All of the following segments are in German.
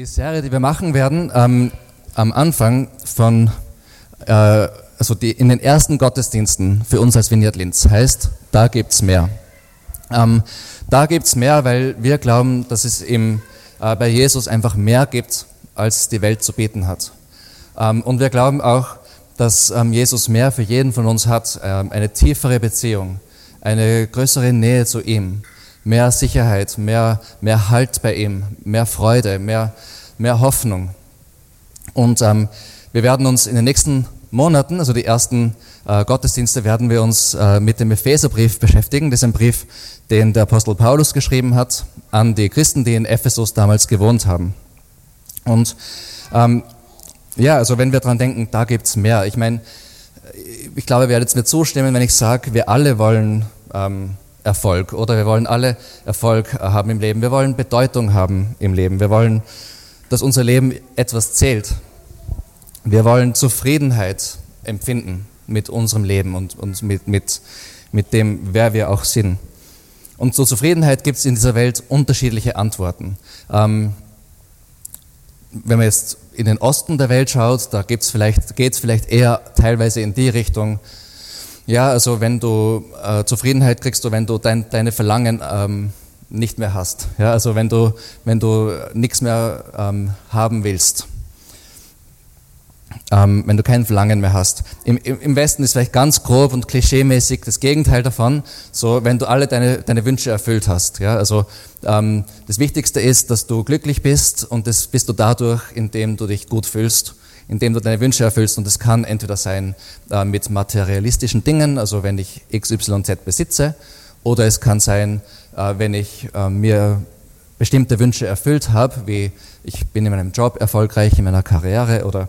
Die Serie, die wir machen werden, ähm, am Anfang von, äh, also die, in den ersten Gottesdiensten für uns als Vineyard Linz heißt, da gibt's mehr. Ähm, da gibt's mehr, weil wir glauben, dass es im, äh, bei Jesus einfach mehr gibt, als die Welt zu bieten hat. Ähm, und wir glauben auch, dass ähm, Jesus mehr für jeden von uns hat, ähm, eine tiefere Beziehung, eine größere Nähe zu ihm mehr Sicherheit, mehr, mehr Halt bei ihm, mehr Freude, mehr, mehr Hoffnung. Und ähm, wir werden uns in den nächsten Monaten, also die ersten äh, Gottesdienste, werden wir uns äh, mit dem Epheserbrief beschäftigen. Das ist ein Brief, den der Apostel Paulus geschrieben hat an die Christen, die in Ephesus damals gewohnt haben. Und ähm, ja, also wenn wir dran denken, da gibt's mehr. Ich meine, ich glaube, ihr werdet mir zustimmen, wenn ich sage, wir alle wollen ähm, Erfolg oder wir wollen alle Erfolg haben im Leben. Wir wollen Bedeutung haben im Leben. Wir wollen, dass unser Leben etwas zählt. Wir wollen Zufriedenheit empfinden mit unserem Leben und, und mit, mit, mit dem, wer wir auch sind. Und zur Zufriedenheit gibt es in dieser Welt unterschiedliche Antworten. Ähm, wenn man jetzt in den Osten der Welt schaut, da geht es vielleicht, vielleicht eher teilweise in die Richtung, ja, also wenn du äh, Zufriedenheit kriegst du, wenn du dein, deine Verlangen ähm, nicht mehr hast. Ja, also wenn du, wenn du nichts mehr ähm, haben willst. Ähm, wenn du kein Verlangen mehr hast. Im, Im, Westen ist vielleicht ganz grob und klischeemäßig das Gegenteil davon, so wenn du alle deine, deine Wünsche erfüllt hast. Ja? Also ähm, das Wichtigste ist, dass du glücklich bist und das bist du dadurch, indem du dich gut fühlst indem du deine Wünsche erfüllst. Und das kann entweder sein äh, mit materialistischen Dingen, also wenn ich XYZ besitze, oder es kann sein, wenn ich äh, mir bestimmte Wünsche erfüllt habe, wie ich bin in meinem Job erfolgreich, in meiner Karriere oder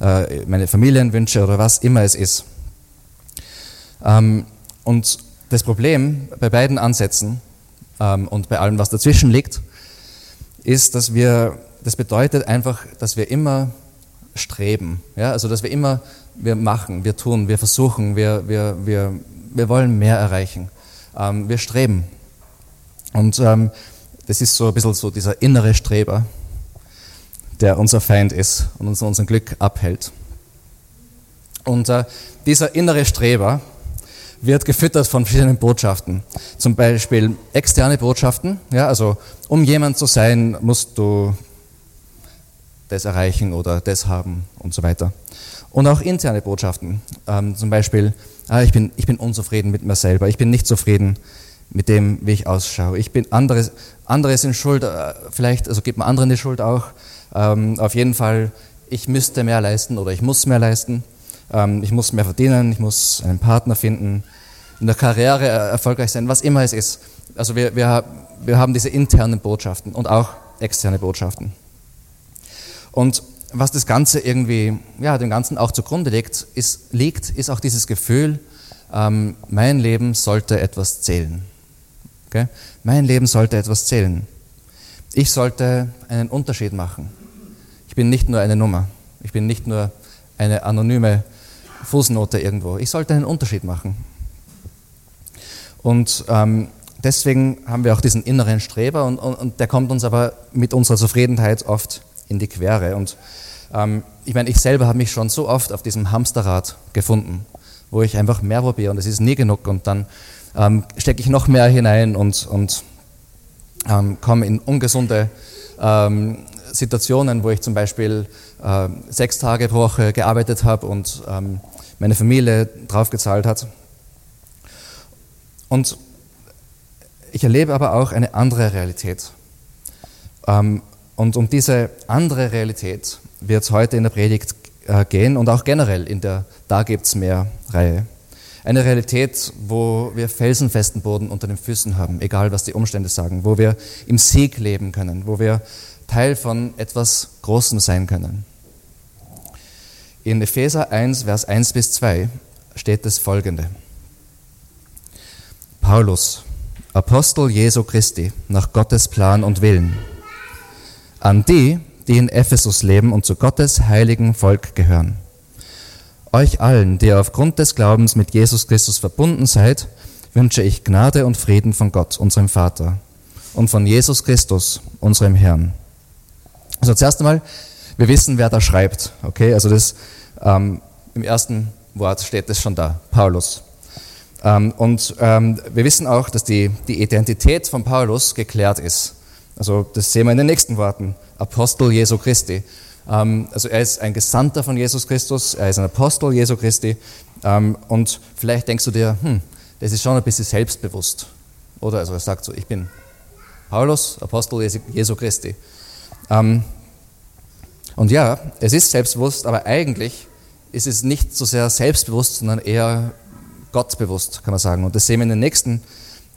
äh, meine Familienwünsche oder was immer es ist. Ähm, und das Problem bei beiden Ansätzen ähm, und bei allem, was dazwischen liegt, ist, dass wir, das bedeutet einfach, dass wir immer streben. Ja? Also, dass wir immer, wir machen, wir tun, wir versuchen, wir, wir, wir, wir wollen mehr erreichen. Ähm, wir streben. Und ähm, das ist so ein bisschen so dieser innere Streber, der unser Feind ist und uns unser Glück abhält. Und äh, dieser innere Streber wird gefüttert von verschiedenen Botschaften. Zum Beispiel externe Botschaften. Ja, also um jemand zu sein, musst du das erreichen oder das haben und so weiter. Und auch interne Botschaften, ähm, zum Beispiel, ah, ich, bin, ich bin unzufrieden mit mir selber, ich bin nicht zufrieden mit dem, wie ich ausschaue. Ich bin andere, andere sind schuld, äh, vielleicht, also gibt man anderen die Schuld auch. Ähm, auf jeden Fall, ich müsste mehr leisten oder ich muss mehr leisten. Ähm, ich muss mehr verdienen, ich muss einen Partner finden, in der Karriere erfolgreich sein, was immer es ist. Also wir, wir, wir haben diese internen Botschaften und auch externe Botschaften. Und was das Ganze irgendwie, ja, dem Ganzen auch zugrunde liegt, ist, liegt, ist auch dieses Gefühl, ähm, mein Leben sollte etwas zählen. Okay? Mein Leben sollte etwas zählen. Ich sollte einen Unterschied machen. Ich bin nicht nur eine Nummer. Ich bin nicht nur eine anonyme Fußnote irgendwo. Ich sollte einen Unterschied machen. Und ähm, deswegen haben wir auch diesen inneren Streber und, und, und der kommt uns aber mit unserer Zufriedenheit oft in die Quere. Und ähm, ich meine, ich selber habe mich schon so oft auf diesem Hamsterrad gefunden, wo ich einfach mehr probiere und es ist nie genug und dann ähm, stecke ich noch mehr hinein und, und ähm, komme in ungesunde ähm, Situationen, wo ich zum Beispiel äh, sechs Tage pro Woche gearbeitet habe und ähm, meine Familie draufgezahlt hat. Und ich erlebe aber auch eine andere Realität. Ähm, und um diese andere Realität wird es heute in der Predigt äh, gehen und auch generell in der Da gibt's mehr Reihe. Eine Realität, wo wir felsenfesten Boden unter den Füßen haben, egal was die Umstände sagen, wo wir im Sieg leben können, wo wir Teil von etwas Großem sein können. In Epheser 1, Vers 1 bis 2 steht das folgende. Paulus, Apostel Jesu Christi, nach Gottes Plan und Willen an die, die in Ephesus leben und zu Gottes heiligen Volk gehören. Euch allen, die ihr aufgrund des Glaubens mit Jesus Christus verbunden seid, wünsche ich Gnade und Frieden von Gott, unserem Vater, und von Jesus Christus, unserem Herrn. Also zuerst einmal, wir wissen, wer da schreibt. Okay, also das ähm, im ersten Wort steht das schon da, Paulus. Ähm, und ähm, wir wissen auch, dass die, die Identität von Paulus geklärt ist. Also das sehen wir in den nächsten Worten. Apostel Jesu Christi. Ähm, also er ist ein Gesandter von Jesus Christus, er ist ein Apostel Jesu Christi. Ähm, und vielleicht denkst du dir, hm, das ist schon ein bisschen selbstbewusst. Oder also er sagt so, ich bin Paulus, Apostel Jesu Christi. Ähm, und ja, es ist selbstbewusst, aber eigentlich ist es nicht so sehr selbstbewusst, sondern eher gottbewusst, kann man sagen. Und das sehen wir in den nächsten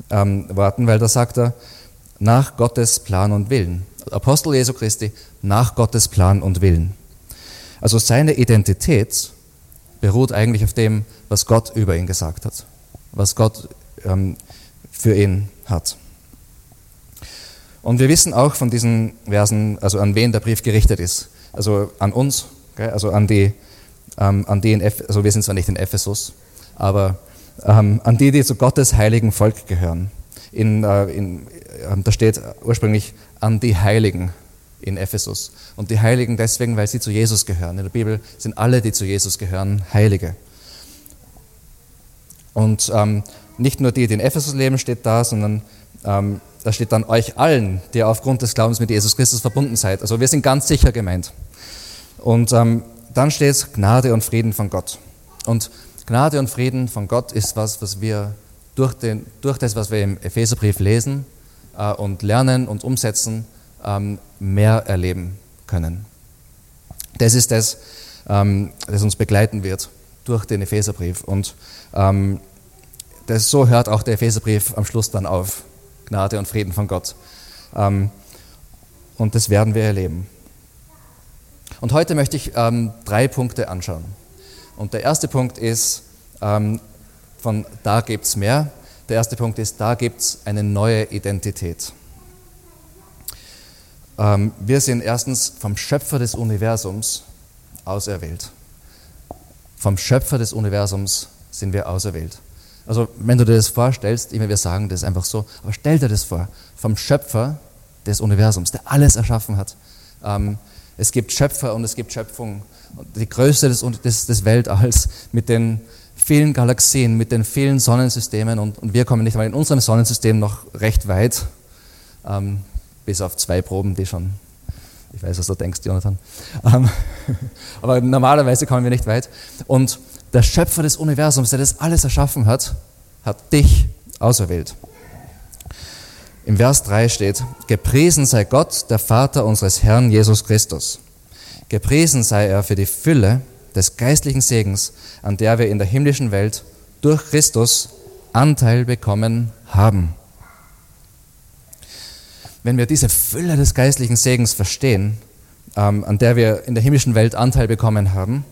Worten, weil da sagt er, nach Gottes Plan und Willen. Apostel Jesu Christi, nach Gottes Plan und Willen. Also seine Identität beruht eigentlich auf dem, was Gott über ihn gesagt hat, was Gott ähm, für ihn hat. Und wir wissen auch von diesen Versen, also an wen der Brief gerichtet ist. Also an uns, also an die, ähm, an die in Eph also wir sind zwar nicht in Ephesus, aber ähm, an die, die zu Gottes heiligen Volk gehören. In, äh, in, da steht ursprünglich an die Heiligen in Ephesus. Und die Heiligen deswegen, weil sie zu Jesus gehören. In der Bibel sind alle, die zu Jesus gehören, Heilige. Und ähm, nicht nur die, die in Ephesus leben, steht da, sondern ähm, da steht dann euch allen, die aufgrund des Glaubens mit Jesus Christus verbunden seid. Also wir sind ganz sicher gemeint. Und ähm, dann steht Gnade und Frieden von Gott. Und Gnade und Frieden von Gott ist was, was wir durch, den, durch das, was wir im Epheserbrief lesen äh, und lernen und umsetzen, ähm, mehr erleben können. Das ist das, ähm, das uns begleiten wird durch den Epheserbrief. Und ähm, das, so hört auch der Epheserbrief am Schluss dann auf. Gnade und Frieden von Gott. Ähm, und das werden wir erleben. Und heute möchte ich ähm, drei Punkte anschauen. Und der erste Punkt ist, ähm, von da gibt es mehr. Der erste Punkt ist, da gibt es eine neue Identität. Ähm, wir sind erstens vom Schöpfer des Universums auserwählt. Vom Schöpfer des Universums sind wir auserwählt. Also wenn du dir das vorstellst, immer wir sagen das einfach so, aber stell dir das vor, vom Schöpfer des Universums, der alles erschaffen hat. Ähm, es gibt Schöpfer und es gibt Schöpfung. Die Größe des, des, des Weltalls mit den vielen Galaxien, mit den vielen Sonnensystemen und, und wir kommen nicht mal in unserem Sonnensystem noch recht weit, ähm, bis auf zwei Proben, die schon, ich weiß, was du denkst, Jonathan, ähm, aber normalerweise kommen wir nicht weit. Und der Schöpfer des Universums, der das alles erschaffen hat, hat dich auserwählt. Im Vers 3 steht, gepriesen sei Gott, der Vater unseres Herrn Jesus Christus. Gepriesen sei er für die Fülle des geistlichen Segens, an der wir in der himmlischen Welt durch Christus Anteil bekommen haben. Wenn wir diese Fülle des geistlichen Segens verstehen, ähm, an der wir in der himmlischen Welt Anteil bekommen haben,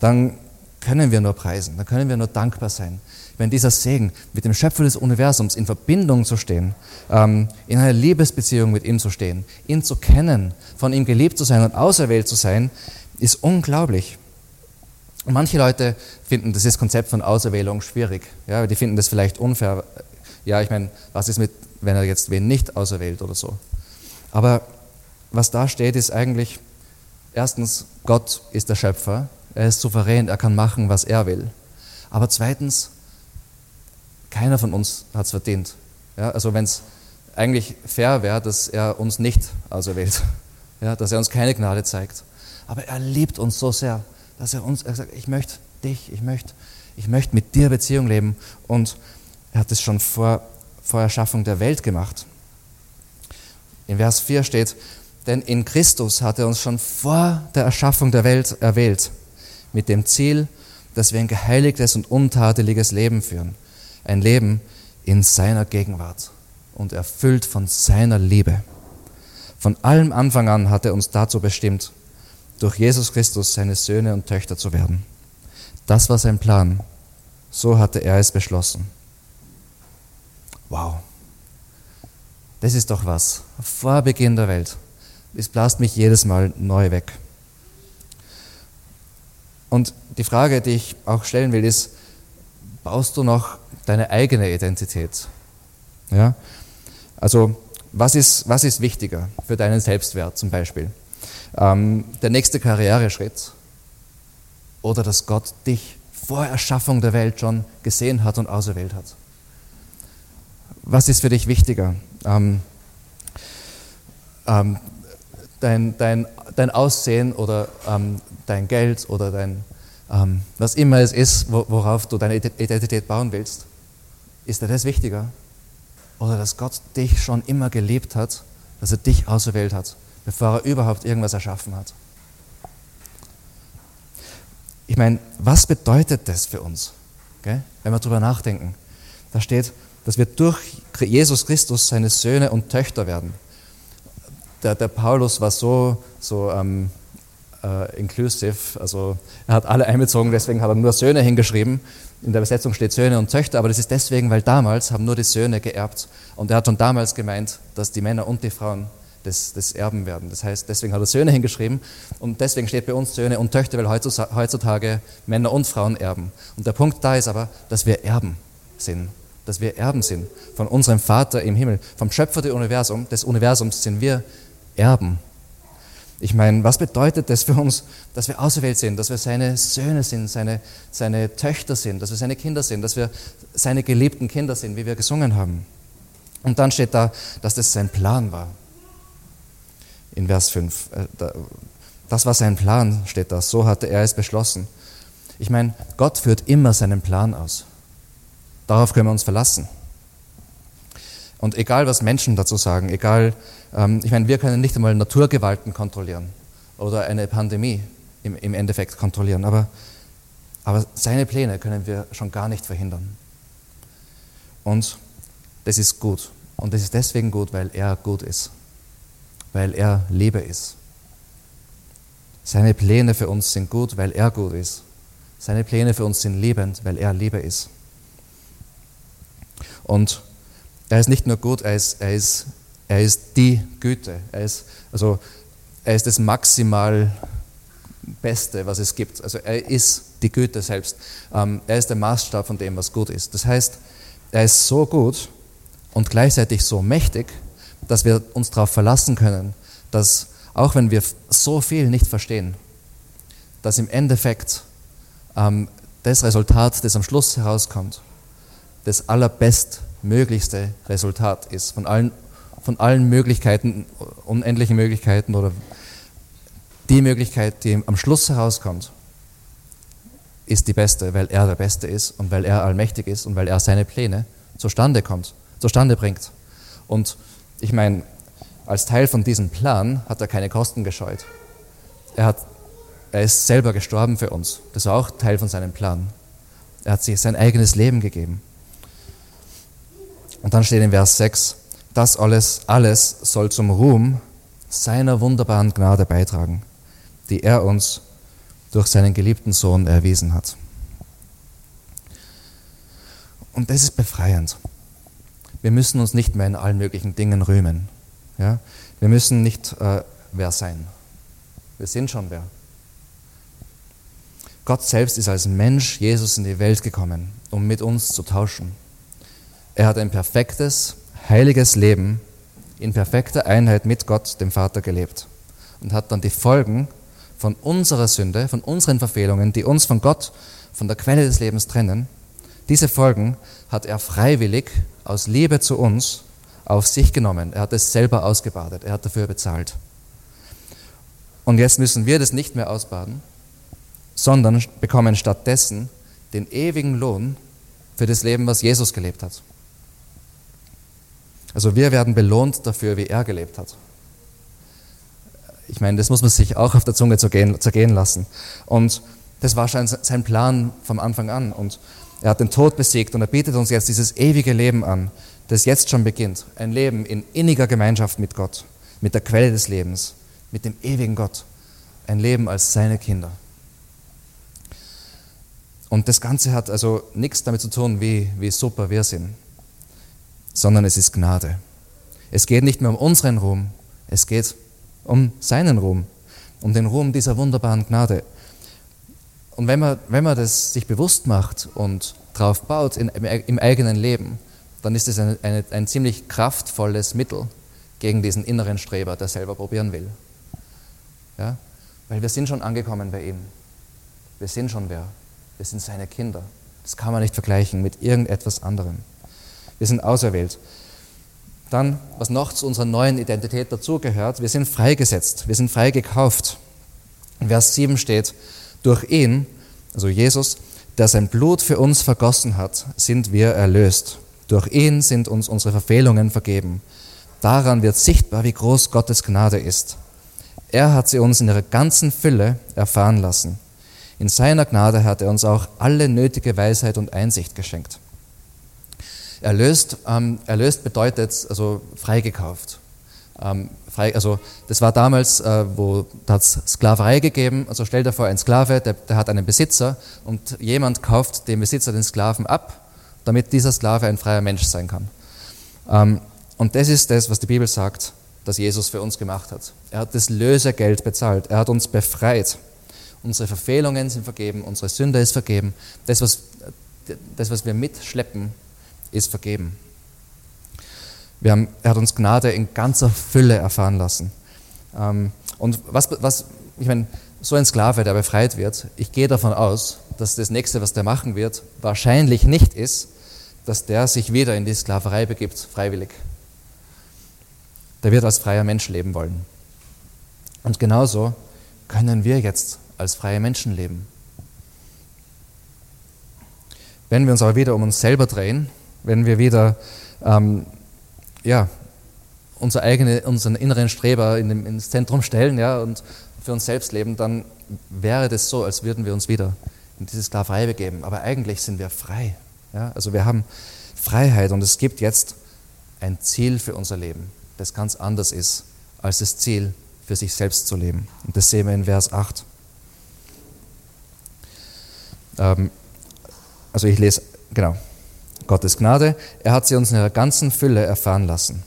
dann können wir nur preisen, dann können wir nur dankbar sein wenn dieser Segen mit dem Schöpfer des Universums in Verbindung zu stehen, ähm, in einer Liebesbeziehung mit ihm zu stehen, ihn zu kennen, von ihm geliebt zu sein und auserwählt zu sein, ist unglaublich. Manche Leute finden dieses Konzept von Auserwählung schwierig. Ja, die finden das vielleicht unfair. Ja, ich meine, was ist mit, wenn er jetzt wen nicht auserwählt oder so? Aber was da steht, ist eigentlich, erstens, Gott ist der Schöpfer, er ist souverän, er kann machen, was er will. Aber zweitens, keiner von uns hat es verdient. Ja, also wenn es eigentlich fair wäre, dass er uns nicht auserwählt, ja, dass er uns keine Gnade zeigt. Aber er liebt uns so sehr, dass er uns er sagt, ich möchte dich, ich möchte, ich möchte mit dir Beziehung leben. Und er hat es schon vor, vor Erschaffung der Welt gemacht. In Vers 4 steht, denn in Christus hat er uns schon vor der Erschaffung der Welt erwählt, mit dem Ziel, dass wir ein geheiligtes und untadeliges Leben führen ein Leben in seiner Gegenwart und erfüllt von seiner Liebe. Von allem Anfang an hat er uns dazu bestimmt, durch Jesus Christus seine Söhne und Töchter zu werden. Das war sein Plan. So hatte er es beschlossen. Wow. Das ist doch was. Vor Beginn der Welt. Es blast mich jedes Mal neu weg. Und die Frage, die ich auch stellen will, ist, baust du noch deine eigene Identität. Ja? Also was ist, was ist wichtiger für deinen Selbstwert zum Beispiel? Ähm, der nächste Karriereschritt oder dass Gott dich vor Erschaffung der Welt schon gesehen hat und auserwählt hat. Was ist für dich wichtiger? Ähm, ähm, dein, dein, dein Aussehen oder ähm, dein Geld oder dein, ähm, was immer es ist, worauf du deine Identität bauen willst? Ist dir das wichtiger? Oder dass Gott dich schon immer geliebt hat, dass er dich auserwählt hat, bevor er überhaupt irgendwas erschaffen hat? Ich meine, was bedeutet das für uns, gell? wenn wir darüber nachdenken? Da steht, dass wir durch Jesus Christus seine Söhne und Töchter werden. Der, der Paulus war so, so ähm, äh, inclusive, also er hat alle einbezogen, deswegen hat er nur Söhne hingeschrieben. In der Übersetzung steht Söhne und Töchter, aber das ist deswegen, weil damals haben nur die Söhne geerbt. Und er hat schon damals gemeint, dass die Männer und die Frauen das, das Erben werden. Das heißt, deswegen hat er Söhne hingeschrieben und deswegen steht bei uns Söhne und Töchter, weil heutzutage Männer und Frauen erben. Und der Punkt da ist aber, dass wir Erben sind. Dass wir Erben sind von unserem Vater im Himmel. Vom Schöpfer des Universums, des Universums sind wir Erben. Ich meine, was bedeutet das für uns, dass wir auserwählt sind, dass wir seine Söhne sind, seine, seine Töchter sind, dass wir seine Kinder sind, dass wir seine geliebten Kinder sind, wie wir gesungen haben? Und dann steht da, dass das sein Plan war. In Vers 5. Äh, das war sein Plan, steht da. So hatte er es beschlossen. Ich meine, Gott führt immer seinen Plan aus. Darauf können wir uns verlassen. Und egal, was Menschen dazu sagen, egal, ähm, ich meine, wir können nicht einmal Naturgewalten kontrollieren oder eine Pandemie im, im Endeffekt kontrollieren, aber, aber seine Pläne können wir schon gar nicht verhindern. Und das ist gut. Und das ist deswegen gut, weil er gut ist, weil er Liebe ist. Seine Pläne für uns sind gut, weil er gut ist. Seine Pläne für uns sind liebend, weil er Liebe ist. Und er ist nicht nur gut, er ist, er ist, er ist die Güte. Er ist, also, er ist das maximal Beste, was es gibt. Also er ist die Güte selbst. Ähm, er ist der Maßstab von dem, was gut ist. Das heißt, er ist so gut und gleichzeitig so mächtig, dass wir uns darauf verlassen können, dass auch wenn wir so viel nicht verstehen, dass im Endeffekt ähm, das Resultat, das am Schluss herauskommt, das allerbest möglichste Resultat ist von allen, von allen Möglichkeiten, unendlichen Möglichkeiten oder die Möglichkeit, die am Schluss herauskommt, ist die beste, weil er der Beste ist und weil er allmächtig ist und weil er seine Pläne zustande kommt, zustande bringt. Und ich meine, als Teil von diesem Plan hat er keine Kosten gescheut. Er, hat, er ist selber gestorben für uns. Das war auch Teil von seinem Plan. Er hat sich sein eigenes Leben gegeben. Und dann steht in Vers 6, das alles, alles soll zum Ruhm seiner wunderbaren Gnade beitragen, die er uns durch seinen geliebten Sohn erwiesen hat. Und das ist befreiend. Wir müssen uns nicht mehr in allen möglichen Dingen rühmen. Ja? Wir müssen nicht äh, wer sein. Wir sind schon wer. Gott selbst ist als Mensch Jesus in die Welt gekommen, um mit uns zu tauschen. Er hat ein perfektes, heiliges Leben in perfekter Einheit mit Gott, dem Vater, gelebt und hat dann die Folgen von unserer Sünde, von unseren Verfehlungen, die uns von Gott, von der Quelle des Lebens trennen, diese Folgen hat er freiwillig aus Liebe zu uns auf sich genommen. Er hat es selber ausgebadet, er hat dafür bezahlt. Und jetzt müssen wir das nicht mehr ausbaden, sondern bekommen stattdessen den ewigen Lohn für das Leben, was Jesus gelebt hat. Also wir werden belohnt dafür, wie er gelebt hat. Ich meine, das muss man sich auch auf der Zunge zergehen lassen. Und das war sein Plan vom Anfang an. Und er hat den Tod besiegt und er bietet uns jetzt dieses ewige Leben an, das jetzt schon beginnt. Ein Leben in inniger Gemeinschaft mit Gott, mit der Quelle des Lebens, mit dem ewigen Gott. Ein Leben als seine Kinder. Und das Ganze hat also nichts damit zu tun, wie, wie super wir sind sondern es ist Gnade. Es geht nicht mehr um unseren Ruhm, es geht um seinen Ruhm, um den Ruhm dieser wunderbaren Gnade. Und wenn man, wenn man das sich bewusst macht und drauf baut in, im eigenen Leben, dann ist es eine, ein ziemlich kraftvolles Mittel gegen diesen inneren Streber, der selber probieren will. Ja? Weil wir sind schon angekommen bei ihm. Wir sind schon wer. Wir sind seine Kinder. Das kann man nicht vergleichen mit irgendetwas anderem. Wir sind auserwählt. Dann, was noch zu unserer neuen Identität dazugehört, wir sind freigesetzt, wir sind freigekauft. In Vers 7 steht, durch ihn, also Jesus, der sein Blut für uns vergossen hat, sind wir erlöst. Durch ihn sind uns unsere Verfehlungen vergeben. Daran wird sichtbar, wie groß Gottes Gnade ist. Er hat sie uns in ihrer ganzen Fülle erfahren lassen. In seiner Gnade hat er uns auch alle nötige Weisheit und Einsicht geschenkt. Erlöst, ähm, erlöst bedeutet also freigekauft. Ähm, also das war damals, äh, wo da hat es Sklaverei gegeben. Also stell dir vor, ein Sklave, der, der hat einen Besitzer und jemand kauft dem Besitzer den Sklaven ab, damit dieser Sklave ein freier Mensch sein kann. Ähm, und das ist das, was die Bibel sagt, dass Jesus für uns gemacht hat. Er hat das Lösegeld bezahlt. Er hat uns befreit. Unsere Verfehlungen sind vergeben, unsere Sünde ist vergeben. Das, was, das, was wir mitschleppen, ist vergeben. Wir haben, er hat uns Gnade in ganzer Fülle erfahren lassen. Ähm, und was, was, ich meine, so ein Sklave, der befreit wird, ich gehe davon aus, dass das nächste, was der machen wird, wahrscheinlich nicht ist, dass der sich wieder in die Sklaverei begibt, freiwillig. Der wird als freier Mensch leben wollen. Und genauso können wir jetzt als freie Menschen leben. Wenn wir uns aber wieder um uns selber drehen, wenn wir wieder ähm, ja, unser eigene, unseren inneren Streber in dem, ins Zentrum stellen ja, und für uns selbst leben, dann wäre das so, als würden wir uns wieder in diese Sklaverei begeben. Aber eigentlich sind wir frei. Ja? Also wir haben Freiheit und es gibt jetzt ein Ziel für unser Leben, das ganz anders ist als das Ziel, für sich selbst zu leben. Und das sehen wir in Vers 8. Ähm, also ich lese, genau. Gottes Gnade, er hat sie uns in ihrer ganzen Fülle erfahren lassen.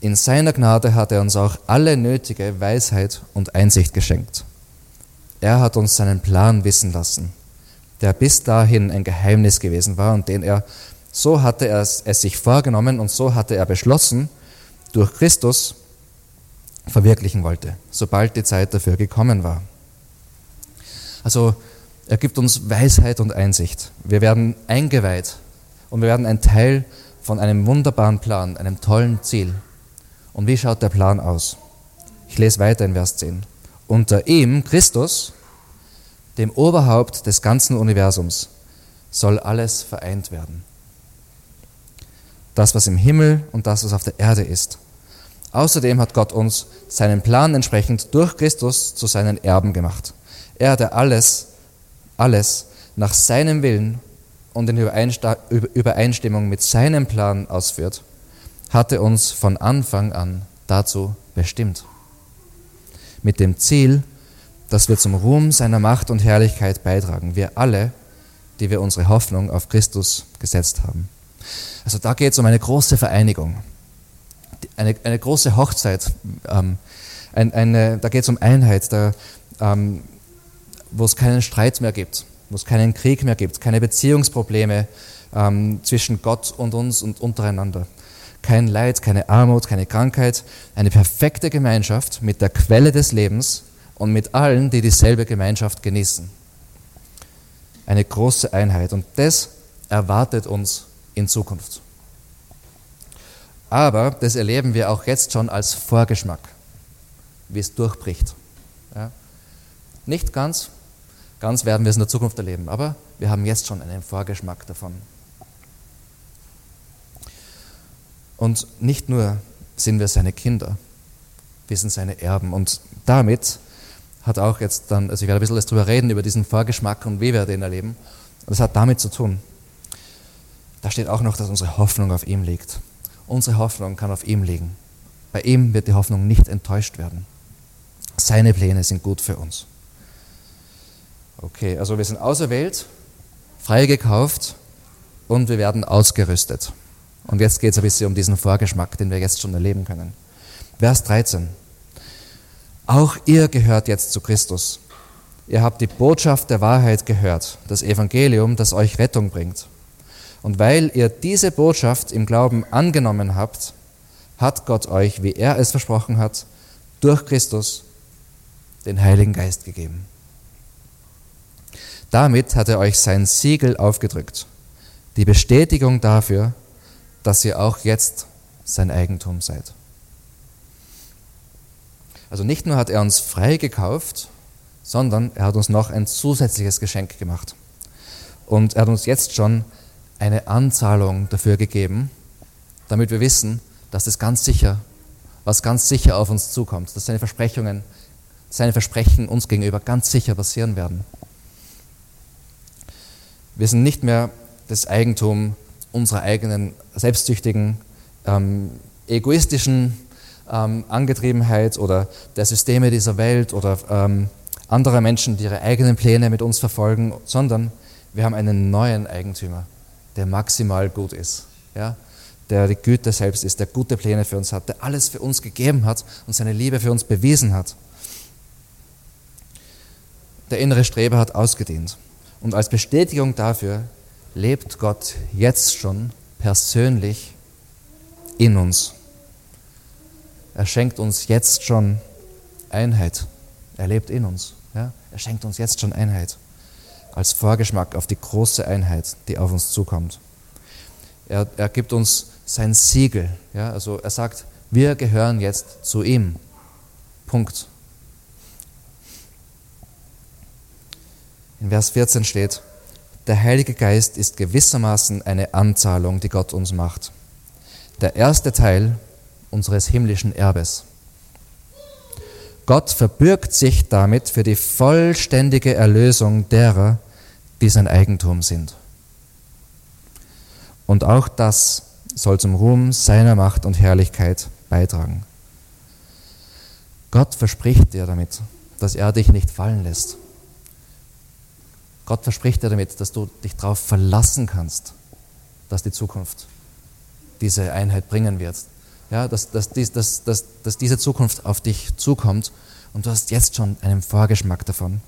In seiner Gnade hat er uns auch alle nötige Weisheit und Einsicht geschenkt. Er hat uns seinen Plan wissen lassen, der bis dahin ein Geheimnis gewesen war und den er, so hatte er es, sich vorgenommen und so hatte er beschlossen, durch Christus verwirklichen wollte, sobald die Zeit dafür gekommen war. Also er gibt uns Weisheit und Einsicht. Wir werden eingeweiht und wir werden ein Teil von einem wunderbaren Plan, einem tollen Ziel. Und wie schaut der Plan aus? Ich lese weiter in Vers 10. Unter ihm, Christus, dem Oberhaupt des ganzen Universums, soll alles vereint werden. Das, was im Himmel und das, was auf der Erde ist. Außerdem hat Gott uns seinen Plan entsprechend durch Christus zu seinen Erben gemacht. Er, der alles, alles nach seinem Willen und in Übereinstimmung mit seinem Plan ausführt, hatte uns von Anfang an dazu bestimmt. Mit dem Ziel, dass wir zum Ruhm seiner Macht und Herrlichkeit beitragen. Wir alle, die wir unsere Hoffnung auf Christus gesetzt haben. Also da geht es um eine große Vereinigung, eine, eine große Hochzeit. Ähm, ein, eine, da geht es um Einheit, ähm, wo es keinen Streit mehr gibt wo es keinen Krieg mehr gibt, keine Beziehungsprobleme ähm, zwischen Gott und uns und untereinander. Kein Leid, keine Armut, keine Krankheit, eine perfekte Gemeinschaft mit der Quelle des Lebens und mit allen, die dieselbe Gemeinschaft genießen. Eine große Einheit und das erwartet uns in Zukunft. Aber das erleben wir auch jetzt schon als Vorgeschmack, wie es durchbricht. Ja? Nicht ganz, Ganz werden wir es in der Zukunft erleben, aber wir haben jetzt schon einen Vorgeschmack davon. Und nicht nur sind wir seine Kinder, wir sind seine Erben. Und damit hat auch jetzt dann, also ich werde ein bisschen darüber reden, über diesen Vorgeschmack und wie wir den erleben. das hat damit zu tun. Da steht auch noch, dass unsere Hoffnung auf ihm liegt. Unsere Hoffnung kann auf ihm liegen. Bei ihm wird die Hoffnung nicht enttäuscht werden. Seine Pläne sind gut für uns. Okay, also wir sind auserwählt, freigekauft und wir werden ausgerüstet. Und jetzt geht es ein bisschen um diesen Vorgeschmack, den wir jetzt schon erleben können. Vers 13. Auch ihr gehört jetzt zu Christus. Ihr habt die Botschaft der Wahrheit gehört, das Evangelium, das euch Rettung bringt. Und weil ihr diese Botschaft im Glauben angenommen habt, hat Gott euch, wie er es versprochen hat, durch Christus den Heiligen Geist gegeben. Damit hat er euch sein Siegel aufgedrückt, die Bestätigung dafür, dass ihr auch jetzt sein Eigentum seid. Also nicht nur hat er uns frei gekauft, sondern er hat uns noch ein zusätzliches Geschenk gemacht. Und er hat uns jetzt schon eine Anzahlung dafür gegeben, damit wir wissen, dass das ganz sicher, was ganz sicher auf uns zukommt, dass seine Versprechungen, seine Versprechen uns gegenüber ganz sicher passieren werden. Wir sind nicht mehr das Eigentum unserer eigenen selbstsüchtigen, ähm, egoistischen ähm, Angetriebenheit oder der Systeme dieser Welt oder ähm, anderer Menschen, die ihre eigenen Pläne mit uns verfolgen, sondern wir haben einen neuen Eigentümer, der maximal gut ist, ja? der die Güte selbst ist, der gute Pläne für uns hat, der alles für uns gegeben hat und seine Liebe für uns bewiesen hat. Der innere Streber hat ausgedient. Und als Bestätigung dafür lebt Gott jetzt schon persönlich in uns. Er schenkt uns jetzt schon Einheit. Er lebt in uns. Ja? Er schenkt uns jetzt schon Einheit. Als Vorgeschmack auf die große Einheit, die auf uns zukommt. Er, er gibt uns sein Siegel. Ja? Also er sagt, wir gehören jetzt zu ihm. Punkt. In Vers 14 steht, der Heilige Geist ist gewissermaßen eine Anzahlung, die Gott uns macht. Der erste Teil unseres himmlischen Erbes. Gott verbürgt sich damit für die vollständige Erlösung derer, die sein Eigentum sind. Und auch das soll zum Ruhm seiner Macht und Herrlichkeit beitragen. Gott verspricht dir damit, dass er dich nicht fallen lässt. Gott verspricht dir damit, dass du dich darauf verlassen kannst, dass die Zukunft diese Einheit bringen wird. Ja, dass, dass, dies, dass, dass, dass diese Zukunft auf dich zukommt und du hast jetzt schon einen Vorgeschmack davon.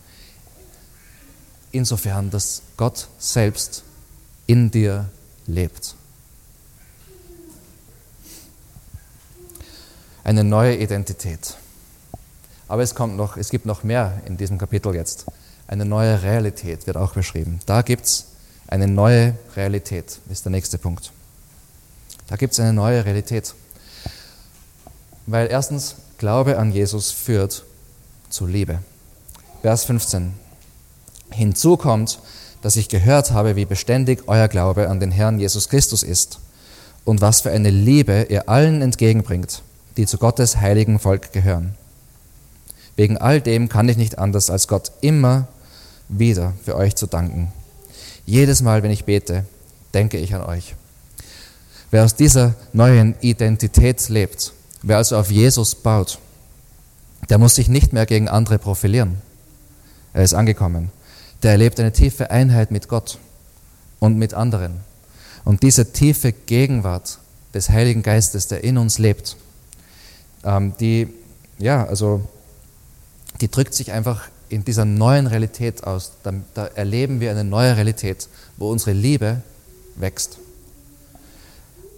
Insofern, dass Gott selbst in dir lebt. Eine neue Identität. Aber es kommt noch, es gibt noch mehr in diesem Kapitel jetzt. Eine neue Realität wird auch beschrieben. Da gibt es eine neue Realität, ist der nächste Punkt. Da gibt es eine neue Realität. Weil erstens, Glaube an Jesus führt zu Liebe. Vers 15. Hinzu kommt, dass ich gehört habe, wie beständig euer Glaube an den Herrn Jesus Christus ist und was für eine Liebe ihr allen entgegenbringt, die zu Gottes heiligen Volk gehören. Wegen all dem kann ich nicht anders, als Gott immer wieder für euch zu danken. Jedes Mal, wenn ich bete, denke ich an euch. Wer aus dieser neuen Identität lebt, wer also auf Jesus baut, der muss sich nicht mehr gegen andere profilieren. Er ist angekommen. Der erlebt eine tiefe Einheit mit Gott und mit anderen. Und diese tiefe Gegenwart des Heiligen Geistes, der in uns lebt, ähm, die, ja, also, die drückt sich einfach in dieser neuen Realität aus. Da, da erleben wir eine neue Realität, wo unsere Liebe wächst.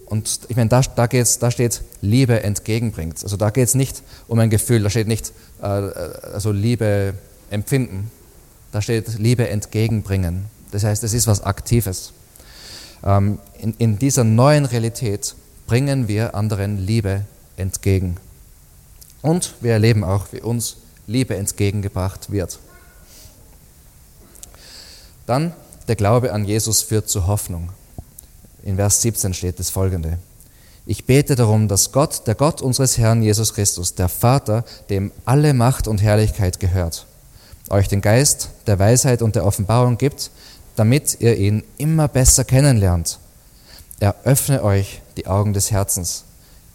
Und ich meine, da, da, geht's, da steht Liebe entgegenbringt. Also da geht es nicht um ein Gefühl, da steht nicht äh, also Liebe empfinden, da steht Liebe entgegenbringen. Das heißt, es ist was Aktives. Ähm, in, in dieser neuen Realität bringen wir anderen Liebe entgegen. Und wir erleben auch, wie uns Liebe entgegengebracht wird. Dann der Glaube an Jesus führt zu Hoffnung. In Vers 17 steht das folgende. Ich bete darum, dass Gott, der Gott unseres Herrn Jesus Christus, der Vater, dem alle Macht und Herrlichkeit gehört, euch den Geist der Weisheit und der Offenbarung gibt, damit ihr ihn immer besser kennenlernt. Er öffne euch die Augen des Herzens,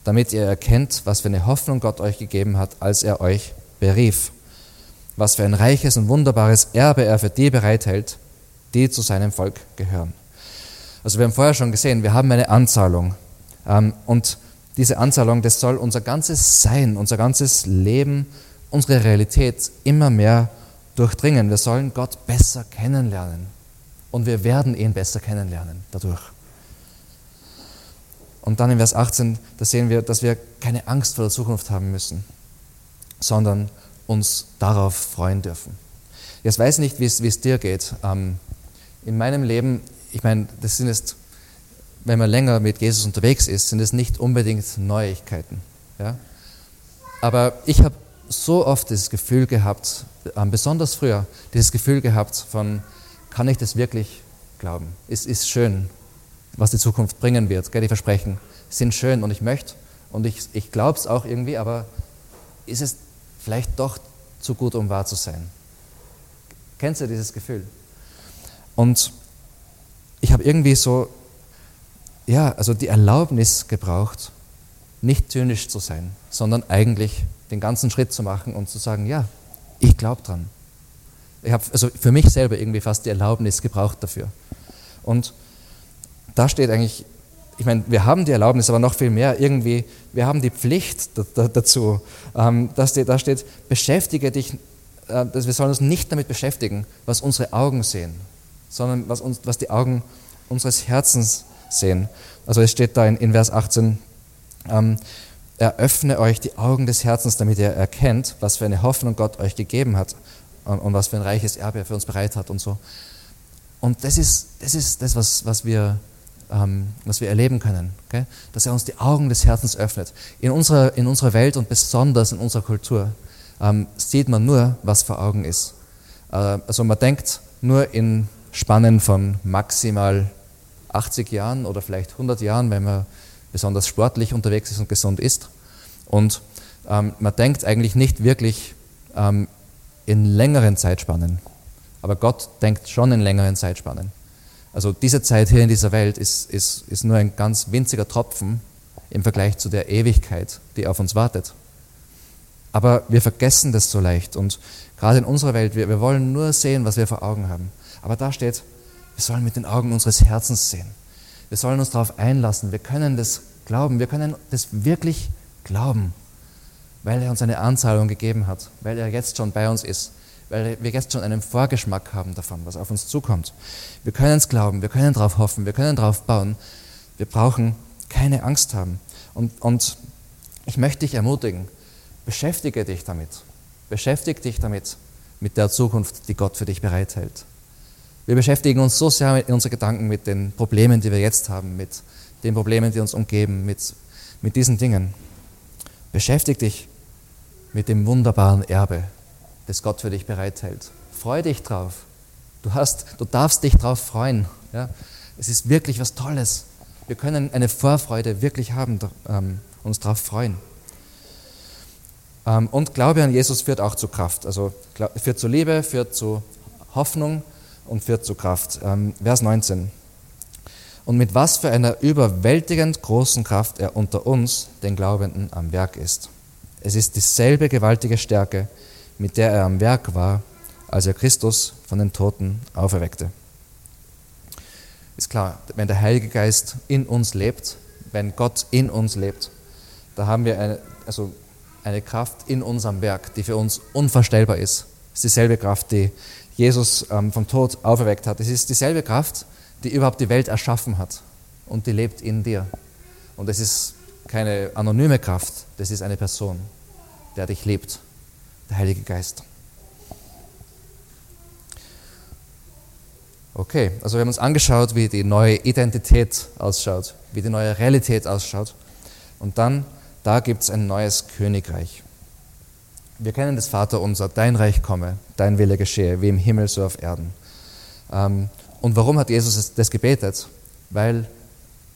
damit ihr erkennt, was für eine Hoffnung Gott euch gegeben hat, als er euch berief. Was für ein reiches und wunderbares Erbe er für die bereithält, die zu seinem Volk gehören. Also wir haben vorher schon gesehen, wir haben eine Anzahlung. Ähm, und diese Anzahlung, das soll unser ganzes Sein, unser ganzes Leben, unsere Realität immer mehr durchdringen. Wir sollen Gott besser kennenlernen. Und wir werden ihn besser kennenlernen dadurch. Und dann in Vers 18, da sehen wir, dass wir keine Angst vor der Zukunft haben müssen sondern uns darauf freuen dürfen. Jetzt weiß ich nicht, wie es, dir geht. Ähm, in meinem Leben, ich meine, das sind jetzt, wenn man länger mit Jesus unterwegs ist, sind es nicht unbedingt Neuigkeiten. Ja? Aber ich habe so oft das Gefühl gehabt, ähm, besonders früher, dieses Gefühl gehabt von, kann ich das wirklich glauben? Es ist schön, was die Zukunft bringen wird. Gell? Die Versprechen sind schön und ich möchte und ich, ich glaube es auch irgendwie, aber ist es vielleicht doch zu gut, um wahr zu sein? Kennst du dieses Gefühl? Und ich habe irgendwie so, ja, also die Erlaubnis gebraucht, nicht zynisch zu sein, sondern eigentlich den ganzen Schritt zu machen und zu sagen, ja, ich glaube dran. Ich habe also für mich selber irgendwie fast die Erlaubnis gebraucht dafür. Und da steht eigentlich, ich meine, wir haben die Erlaubnis, aber noch viel mehr irgendwie, wir haben die Pflicht dazu. Ähm, da, steht, da steht, beschäftige dich, äh, wir sollen uns nicht damit beschäftigen, was unsere Augen sehen, sondern was, uns, was die Augen unseres Herzens sehen. Also es steht da in, in Vers 18, ähm, eröffne euch die Augen des Herzens, damit ihr erkennt, was für eine Hoffnung Gott euch gegeben hat und, und was für ein reiches Erbe er für uns bereit hat und so. Und das ist das, ist das was, was, wir, ähm, was wir erleben können, okay? dass er uns die Augen des Herzens öffnet. In unserer, in unserer Welt und besonders in unserer Kultur ähm, sieht man nur, was vor Augen ist. Äh, also man denkt nur in Spannen von maximal 80 Jahren oder vielleicht 100 Jahren, wenn man besonders sportlich unterwegs ist und gesund ist. Und ähm, man denkt eigentlich nicht wirklich ähm, in längeren Zeitspannen. Aber Gott denkt schon in längeren Zeitspannen. Also diese Zeit hier in dieser Welt ist, ist, ist nur ein ganz winziger Tropfen im Vergleich zu der Ewigkeit, die auf uns wartet. Aber wir vergessen das so leicht. Und gerade in unserer Welt, wir, wir wollen nur sehen, was wir vor Augen haben. Aber da steht, wir sollen mit den Augen unseres Herzens sehen. Wir sollen uns darauf einlassen. Wir können das glauben. Wir können das wirklich glauben, weil er uns eine Anzahlung gegeben hat, weil er jetzt schon bei uns ist, weil wir jetzt schon einen Vorgeschmack haben davon, was auf uns zukommt. Wir können es glauben, wir können darauf hoffen, wir können darauf bauen. Wir brauchen keine Angst haben. Und, und ich möchte dich ermutigen, beschäftige dich damit. Beschäftige dich damit, mit der Zukunft, die Gott für dich bereithält. Wir beschäftigen uns so sehr in unseren Gedanken mit den Problemen, die wir jetzt haben, mit den Problemen, die uns umgeben, mit, mit diesen Dingen. Beschäftige dich mit dem wunderbaren Erbe, das Gott für dich bereithält. Freu dich drauf. Du, hast, du darfst dich drauf freuen. Ja? Es ist wirklich was Tolles. Wir können eine Vorfreude wirklich haben, ähm, uns darauf freuen. Ähm, und Glaube an Jesus führt auch zu Kraft. Also führt zu Liebe, führt zu Hoffnung und führt zu Kraft. Ähm, Vers 19. Und mit was für einer überwältigend großen Kraft er unter uns, den Glaubenden, am Werk ist. Es ist dieselbe gewaltige Stärke, mit der er am Werk war, als er Christus von den Toten auferweckte. Ist klar, wenn der Heilige Geist in uns lebt, wenn Gott in uns lebt, da haben wir eine, also eine Kraft in unserem Werk, die für uns unvorstellbar ist. Es ist dieselbe Kraft, die Jesus ähm, vom Tod auferweckt hat. Es ist dieselbe Kraft, die überhaupt die Welt erschaffen hat und die lebt in dir. Und es ist keine anonyme Kraft, das ist eine Person, der dich liebt, der Heilige Geist. Okay, also wir haben uns angeschaut, wie die neue Identität ausschaut, wie die neue Realität ausschaut. Und dann, da gibt es ein neues Königreich. Wir kennen das Vaterunser, dein Reich komme, dein Wille geschehe, wie im Himmel so auf Erden. Ähm, und warum hat Jesus das gebetet? Weil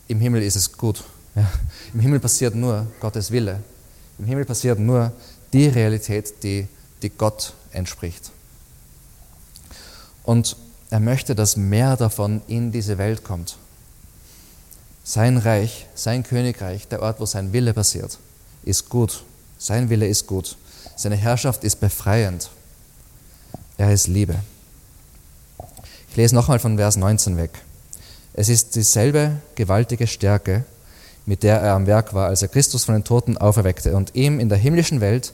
im Himmel ist es gut. Ja. Im Himmel passiert nur Gottes Wille. Im Himmel passiert nur die Realität, die, die Gott entspricht. Und er möchte, dass mehr davon in diese Welt kommt. Sein Reich, sein Königreich, der Ort, wo sein Wille passiert, ist gut. Sein Wille ist gut. Seine Herrschaft ist befreiend. Er ist Liebe. Ich lese nochmal von Vers 19 weg. Es ist dieselbe gewaltige Stärke, mit der er am Werk war, als er Christus von den Toten auferweckte und ihm in der himmlischen Welt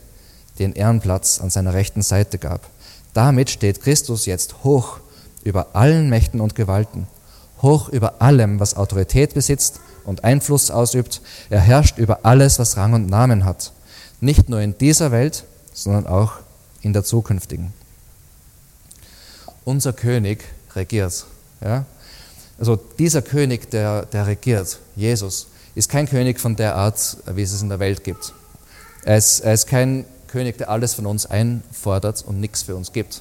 den Ehrenplatz an seiner rechten Seite gab. Damit steht Christus jetzt hoch über allen Mächten und Gewalten, hoch über allem, was Autorität besitzt und Einfluss ausübt. Er herrscht über alles, was Rang und Namen hat, nicht nur in dieser Welt, sondern auch in der zukünftigen. Unser König regiert. Ja? Also dieser König, der, der regiert, Jesus, ist kein König von der Art, wie es es in der Welt gibt. Er ist, er ist kein König, der alles von uns einfordert und nichts für uns gibt.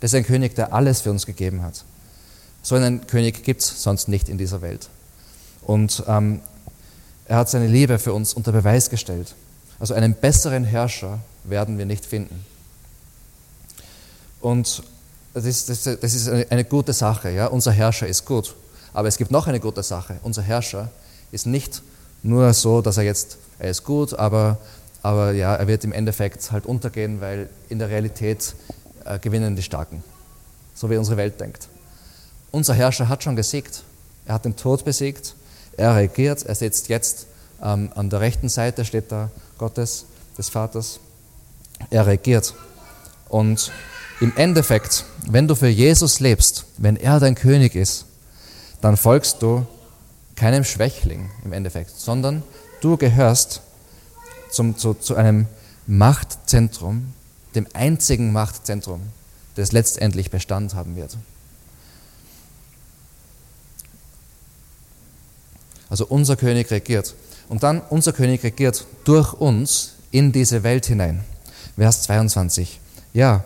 Das ist ein König, der alles für uns gegeben hat. So einen König gibt es sonst nicht in dieser Welt. Und ähm, er hat seine Liebe für uns unter Beweis gestellt. Also einen besseren Herrscher werden wir nicht finden. Und das ist, das ist eine, eine gute Sache. Ja? Unser Herrscher ist gut. Aber es gibt noch eine gute Sache. Unser Herrscher ist nicht nur so, dass er jetzt, er ist gut, aber, aber ja, er wird im Endeffekt halt untergehen, weil in der Realität äh, gewinnen die Starken. So wie unsere Welt denkt. Unser Herrscher hat schon gesiegt. Er hat den Tod besiegt. Er regiert. Er sitzt jetzt ähm, an der rechten Seite, steht da Gottes, des Vaters. Er regiert. Und im Endeffekt, wenn du für Jesus lebst, wenn er dein König ist, dann folgst du keinem Schwächling im Endeffekt, sondern du gehörst zum, zu, zu einem Machtzentrum, dem einzigen Machtzentrum, das letztendlich Bestand haben wird. Also unser König regiert. Und dann unser König regiert durch uns in diese Welt hinein. Vers 22. Ja,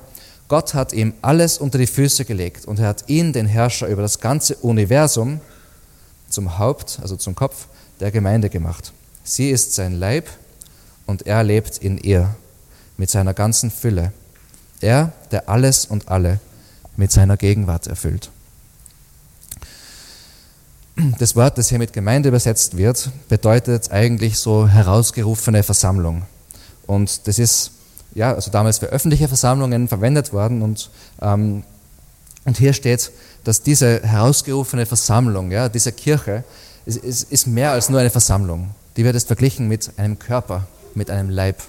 Gott hat ihm alles unter die Füße gelegt und er hat ihn, den Herrscher über das ganze Universum, zum Haupt, also zum Kopf der Gemeinde gemacht. Sie ist sein Leib und er lebt in ihr mit seiner ganzen Fülle. Er, der alles und alle mit seiner Gegenwart erfüllt. Das Wort, das hier mit Gemeinde übersetzt wird, bedeutet eigentlich so herausgerufene Versammlung. Und das ist ja, also damals für öffentliche Versammlungen verwendet worden. Und, ähm, und hier steht, dass diese herausgerufene Versammlung, ja, diese Kirche, ist, ist, ist mehr als nur eine Versammlung. Die wird es verglichen mit einem Körper, mit einem Leib.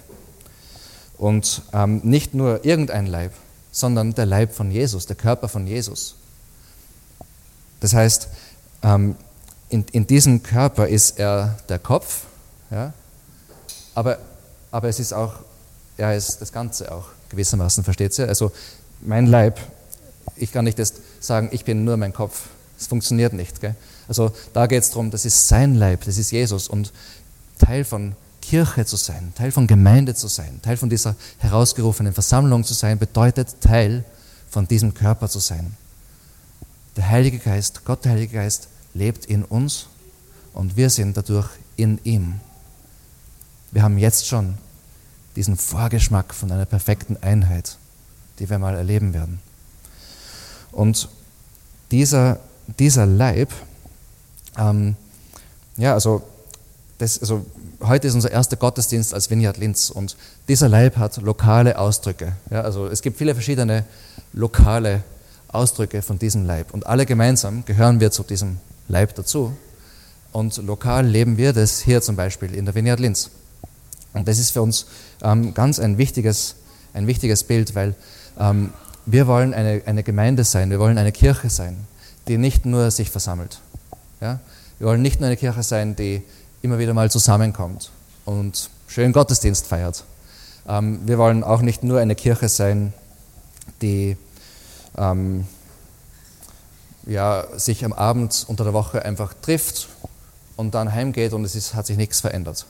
Und ähm, nicht nur irgendein Leib, sondern der Leib von Jesus, der Körper von Jesus. Das heißt, ähm, in, in diesem Körper ist er der Kopf, ja, aber, aber es ist auch er ist das Ganze auch gewissermaßen, versteht ihr? Also mein Leib, ich kann nicht sagen, ich bin nur mein Kopf. Das funktioniert nicht. Gell? Also da geht es darum, das ist sein Leib, das ist Jesus und Teil von Kirche zu sein, Teil von Gemeinde zu sein, Teil von dieser herausgerufenen Versammlung zu sein, bedeutet Teil von diesem Körper zu sein. Der Heilige Geist, Gott der Heilige Geist, lebt in uns und wir sind dadurch in ihm. Wir haben jetzt schon diesen Vorgeschmack von einer perfekten Einheit, die wir mal erleben werden. Und dieser, dieser Leib, ähm, ja, also, das, also heute ist unser erster Gottesdienst als Vineyard Linz und dieser Leib hat lokale Ausdrücke. Ja, also es gibt viele verschiedene lokale Ausdrücke von diesem Leib und alle gemeinsam gehören wir zu diesem Leib dazu und lokal leben wir das hier zum Beispiel in der Vineyard Linz. Und das ist für uns ähm, ganz ein wichtiges, ein wichtiges Bild, weil ähm, wir wollen eine, eine Gemeinde sein, wir wollen eine Kirche sein, die nicht nur sich versammelt. Ja? Wir wollen nicht nur eine Kirche sein, die immer wieder mal zusammenkommt und schön Gottesdienst feiert. Ähm, wir wollen auch nicht nur eine Kirche sein, die ähm, ja, sich am Abend unter der Woche einfach trifft und dann heimgeht und es ist, hat sich nichts verändert.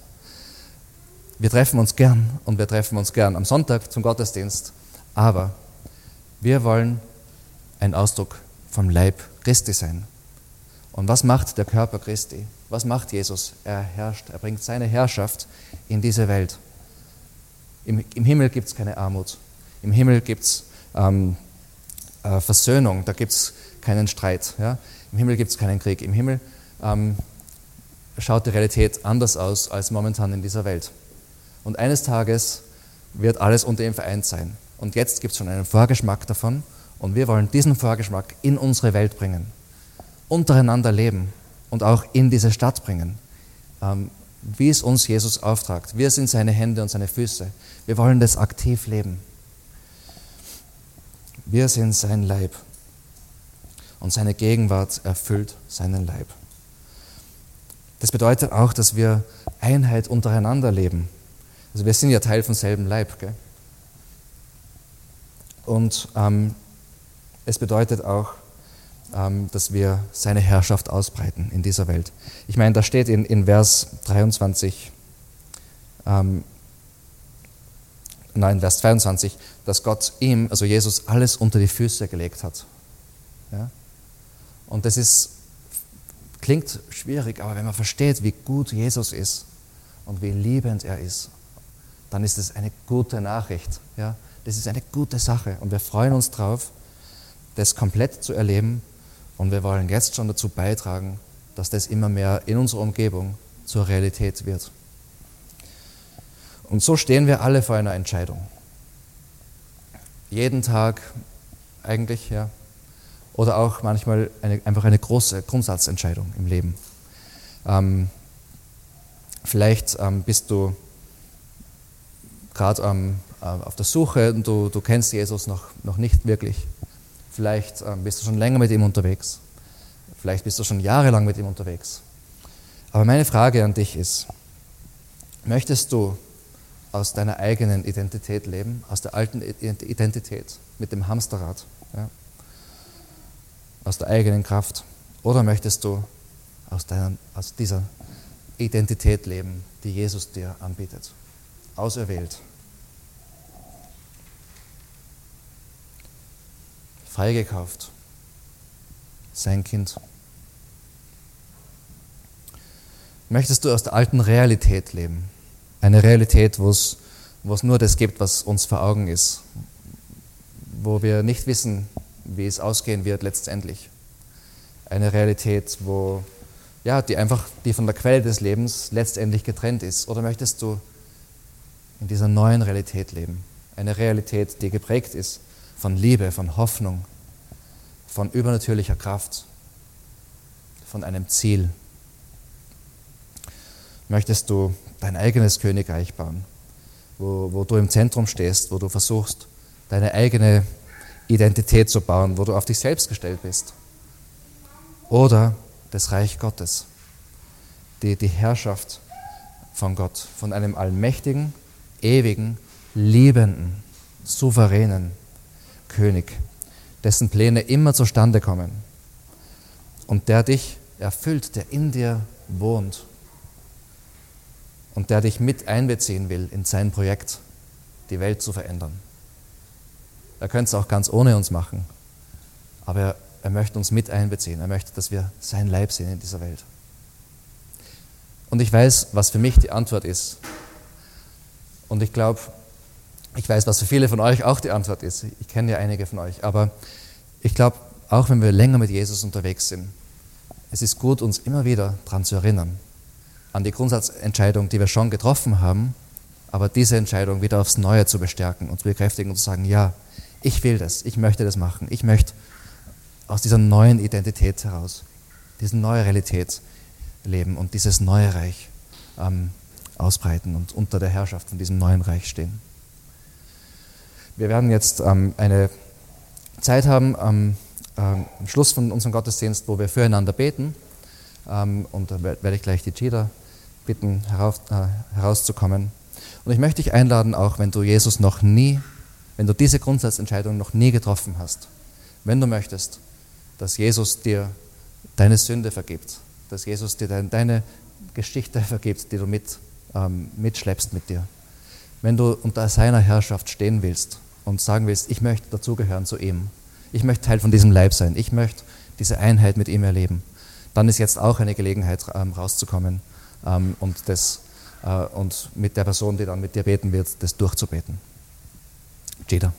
Wir treffen uns gern und wir treffen uns gern am Sonntag zum Gottesdienst, aber wir wollen ein Ausdruck vom Leib Christi sein. Und was macht der Körper Christi? Was macht Jesus? Er herrscht, er bringt seine Herrschaft in diese Welt. Im, im Himmel gibt es keine Armut. Im Himmel gibt es ähm, äh, Versöhnung, da gibt es keinen Streit. Ja? Im Himmel gibt es keinen Krieg. Im Himmel ähm, schaut die Realität anders aus als momentan in dieser Welt. Und eines Tages wird alles unter ihm vereint sein. Und jetzt gibt es schon einen Vorgeschmack davon. Und wir wollen diesen Vorgeschmack in unsere Welt bringen. Untereinander leben und auch in diese Stadt bringen. Ähm, wie es uns Jesus auftragt. Wir sind seine Hände und seine Füße. Wir wollen das aktiv leben. Wir sind sein Leib. Und seine Gegenwart erfüllt seinen Leib. Das bedeutet auch, dass wir Einheit untereinander leben. Also wir sind ja Teil vom selben Leib. Gell? Und ähm, es bedeutet auch, dass wir seine Herrschaft ausbreiten in dieser Welt. Ich meine, da steht in, in Vers 23, ähm, nein, Vers 22, dass Gott ihm, also Jesus, alles unter die Füße gelegt hat. Ja? Und das ist, klingt schwierig, aber wenn man versteht, wie gut Jesus ist und wie liebend er ist, dann ist es eine gute Nachricht. Ja? Das ist eine gute Sache und wir freuen uns drauf, das komplett zu erleben und wir wollen jetzt schon dazu beitragen, dass das immer mehr in unserer Umgebung zur Realität wird. Und so stehen wir alle vor einer Entscheidung. Jeden Tag eigentlich, ja. Oder auch manchmal eine, einfach eine große Grundsatzentscheidung im Leben. Ähm, vielleicht ähm, bist du gerade ähm, auf der Suche und du, du kennst Jesus noch, noch nicht wirklich. Vielleicht ähm, bist du schon länger mit ihm unterwegs. Vielleicht bist du schon jahrelang mit ihm unterwegs. Aber meine Frage an dich ist, möchtest du aus deiner eigenen Identität leben, aus der alten Identität mit dem Hamsterrad, ja? aus der eigenen Kraft? Oder möchtest du aus, deiner, aus dieser Identität leben, die Jesus dir anbietet? Auserwählt. Freigekauft. Sein Kind. Möchtest du aus der alten Realität leben? Eine Realität, wo es, nur das gibt, was uns vor Augen ist, wo wir nicht wissen, wie es ausgehen wird letztendlich. Eine Realität, wo, ja, die einfach, die von der Quelle des Lebens letztendlich getrennt ist. Oder möchtest du in dieser neuen Realität leben? Eine Realität, die geprägt ist von Liebe, von Hoffnung, von übernatürlicher Kraft, von einem Ziel. Möchtest du dein eigenes Königreich bauen, wo, wo du im Zentrum stehst, wo du versuchst, deine eigene Identität zu bauen, wo du auf dich selbst gestellt bist. Oder das Reich Gottes, die, die Herrschaft von Gott, von einem allmächtigen, ewigen, liebenden, souveränen König, dessen Pläne immer zustande kommen und der dich erfüllt, der in dir wohnt und der dich mit einbeziehen will in sein Projekt, die Welt zu verändern. Er könnte es auch ganz ohne uns machen, aber er, er möchte uns mit einbeziehen. Er möchte, dass wir sein Leib sind in dieser Welt. Und ich weiß, was für mich die Antwort ist. Und ich glaube, ich weiß, was für viele von euch auch die Antwort ist. Ich kenne ja einige von euch. Aber ich glaube, auch wenn wir länger mit Jesus unterwegs sind, es ist gut, uns immer wieder daran zu erinnern, an die Grundsatzentscheidung, die wir schon getroffen haben, aber diese Entscheidung wieder aufs Neue zu bestärken und zu bekräftigen und zu sagen, ja, ich will das, ich möchte das machen, ich möchte aus dieser neuen Identität heraus, diese neue Realität leben und dieses neue Reich ähm, ausbreiten und unter der Herrschaft von diesem neuen Reich stehen. Wir werden jetzt ähm, eine Zeit haben am ähm, Schluss von unserem Gottesdienst, wo wir füreinander beten. Ähm, und da werde ich gleich die Cheetah bitten, herauf, äh, herauszukommen. Und ich möchte dich einladen, auch wenn du Jesus noch nie, wenn du diese Grundsatzentscheidung noch nie getroffen hast, wenn du möchtest, dass Jesus dir deine Sünde vergibt, dass Jesus dir dein, deine Geschichte vergibt, die du mit, ähm, mitschleppst mit dir. Wenn du unter seiner Herrschaft stehen willst und sagen willst, ich möchte dazugehören zu ihm, ich möchte Teil von diesem Leib sein, ich möchte diese Einheit mit ihm erleben, dann ist jetzt auch eine Gelegenheit ähm, rauszukommen ähm, und, das, äh, und mit der Person, die dann mit dir beten wird, das durchzubeten. Jeder.